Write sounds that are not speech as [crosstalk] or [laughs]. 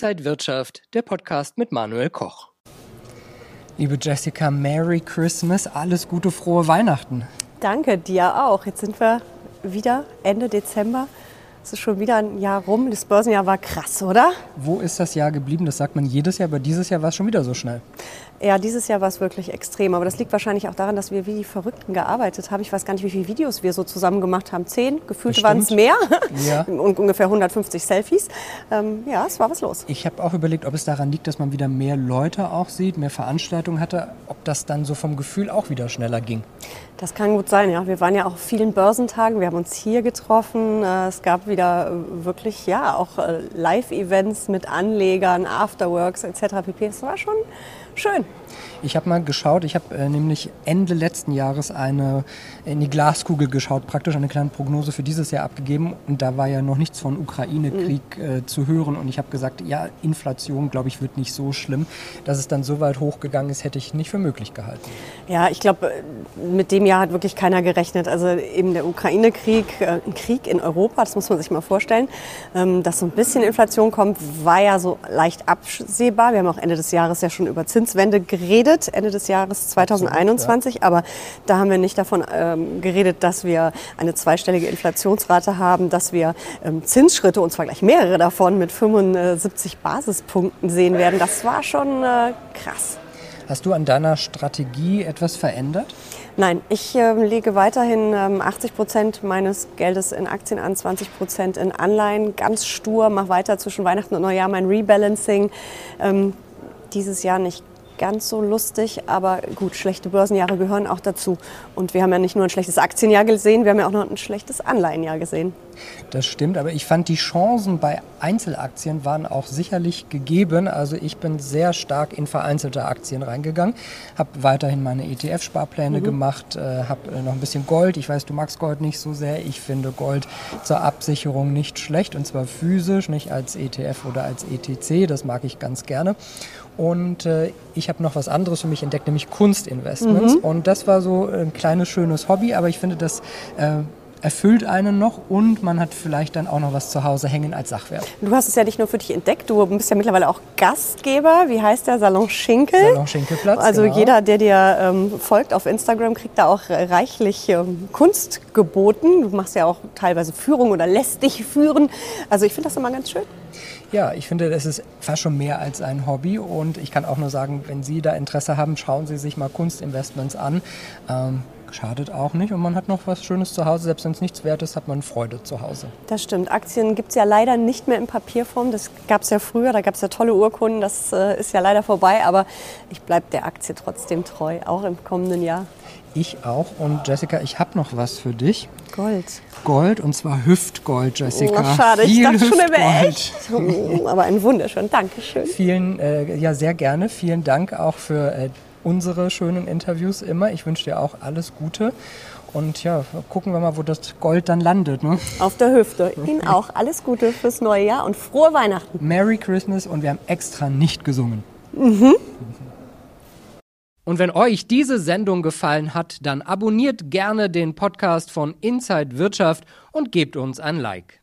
Inside Wirtschaft, der Podcast mit Manuel Koch. Liebe Jessica, Merry Christmas, alles Gute, frohe Weihnachten. Danke, dir auch. Jetzt sind wir wieder Ende Dezember. Es ist schon wieder ein Jahr rum. Das Börsenjahr war krass, oder? Wo ist das Jahr geblieben? Das sagt man jedes Jahr, aber dieses Jahr war es schon wieder so schnell. Ja, dieses Jahr war es wirklich extrem. Aber das liegt wahrscheinlich auch daran, dass wir wie die Verrückten gearbeitet haben. Ich weiß gar nicht, wie viele Videos wir so zusammen gemacht haben. Zehn, gefühlt waren es mehr. Ja. [laughs] Und ungefähr 150 Selfies. Ähm, ja, es war was los. Ich habe auch überlegt, ob es daran liegt, dass man wieder mehr Leute auch sieht, mehr Veranstaltungen hatte, ob das dann so vom Gefühl auch wieder schneller ging. Das kann gut sein, ja. Wir waren ja auch auf vielen Börsentagen. Wir haben uns hier getroffen. Äh, Es gab wieder äh, wirklich, ja, auch äh, Live-Events mit Anlegern, Afterworks etc. pp. Es war schon schön. Ich habe mal geschaut, ich habe äh, nämlich Ende letzten Jahres eine in die Glaskugel geschaut, praktisch eine kleine Prognose für dieses Jahr abgegeben und da war ja noch nichts von Ukraine-Krieg äh, zu hören und ich habe gesagt, ja, Inflation, glaube ich, wird nicht so schlimm. Dass es dann so weit hochgegangen ist, hätte ich nicht für möglich gehalten. Ja, ich glaube, mit dem Jahr hat wirklich keiner gerechnet. Also eben der Ukraine-Krieg, äh, ein Krieg in Europa, das muss man sich mal vorstellen. Ähm, dass so ein bisschen Inflation kommt, war ja so leicht absehbar. Wir haben auch Ende des Jahres ja schon über Zinswende geredet, Ende des Jahres 2021. Aber da haben wir nicht davon ähm, geredet, dass wir eine zweistellige Inflationsrate haben, dass wir ähm, Zinsschritte, und zwar gleich mehrere davon, mit 75 Basispunkten sehen werden. Das war schon äh, krass. Hast du an deiner Strategie etwas verändert? Nein, ich äh, lege weiterhin ähm, 80 Prozent meines Geldes in Aktien an, 20 Prozent in Anleihen. Ganz stur, mache weiter zwischen Weihnachten und Neujahr mein Rebalancing. Ähm, dieses Jahr nicht ganz so lustig, aber gut, schlechte Börsenjahre gehören auch dazu. Und wir haben ja nicht nur ein schlechtes Aktienjahr gesehen, wir haben ja auch noch ein schlechtes Anleihenjahr gesehen. Das stimmt, aber ich fand die Chancen bei Einzelaktien waren auch sicherlich gegeben. Also ich bin sehr stark in vereinzelte Aktien reingegangen, habe weiterhin meine ETF-Sparpläne gemacht, äh, habe äh, noch ein bisschen Gold. Ich weiß, du magst Gold nicht so sehr. Ich finde Gold zur Absicherung nicht schlecht und zwar physisch, nicht als ETF oder als ETC. Das mag ich ganz gerne. Und äh, ich habe noch was anderes für mich entdeckt, nämlich Kunstinvestments. Und das war so ein kleines, schönes Hobby, aber ich finde, das äh, erfüllt einen noch und man hat vielleicht dann auch noch was zu Hause hängen als Sachwert. Du hast es ja nicht nur für dich entdeckt, du bist ja mittlerweile auch Gastgeber. Wie heißt der? Salon Schinkel. Salon Schinkelplatz, Also genau. jeder, der dir ähm, folgt auf Instagram, kriegt da auch reichlich ähm, Kunst geboten. Du machst ja auch teilweise Führung oder lässt dich führen. Also ich finde das immer ganz schön. Ja, ich finde, das ist fast schon mehr als ein Hobby und ich kann auch nur sagen, wenn Sie da Interesse haben, schauen Sie sich mal Kunstinvestments an. Ähm, schadet auch nicht und man hat noch was Schönes zu Hause. Selbst wenn es nichts wert ist, hat man Freude zu Hause. Das stimmt. Aktien gibt es ja leider nicht mehr in Papierform. Das gab es ja früher, da gab es ja tolle Urkunden. Das äh, ist ja leider vorbei. Aber ich bleibe der Aktie trotzdem treu, auch im kommenden Jahr. Ich auch und Jessica, ich habe noch was für dich. Gold. Gold und zwar Hüftgold, Jessica. Oh, schade, ich Viel dachte schon, er Hüftgold. echt. Oh, aber ein wunderschön. Dankeschön. Vielen, äh, ja sehr gerne. Vielen Dank auch für äh, unsere schönen Interviews immer. Ich wünsche dir auch alles Gute. Und ja, gucken wir mal, wo das Gold dann landet. Ne? Auf der Hüfte. Ihnen auch alles Gute fürs neue Jahr und frohe Weihnachten. Merry Christmas und wir haben extra nicht gesungen. Und wenn euch diese Sendung gefallen hat, dann abonniert gerne den Podcast von Inside Wirtschaft und gebt uns ein Like.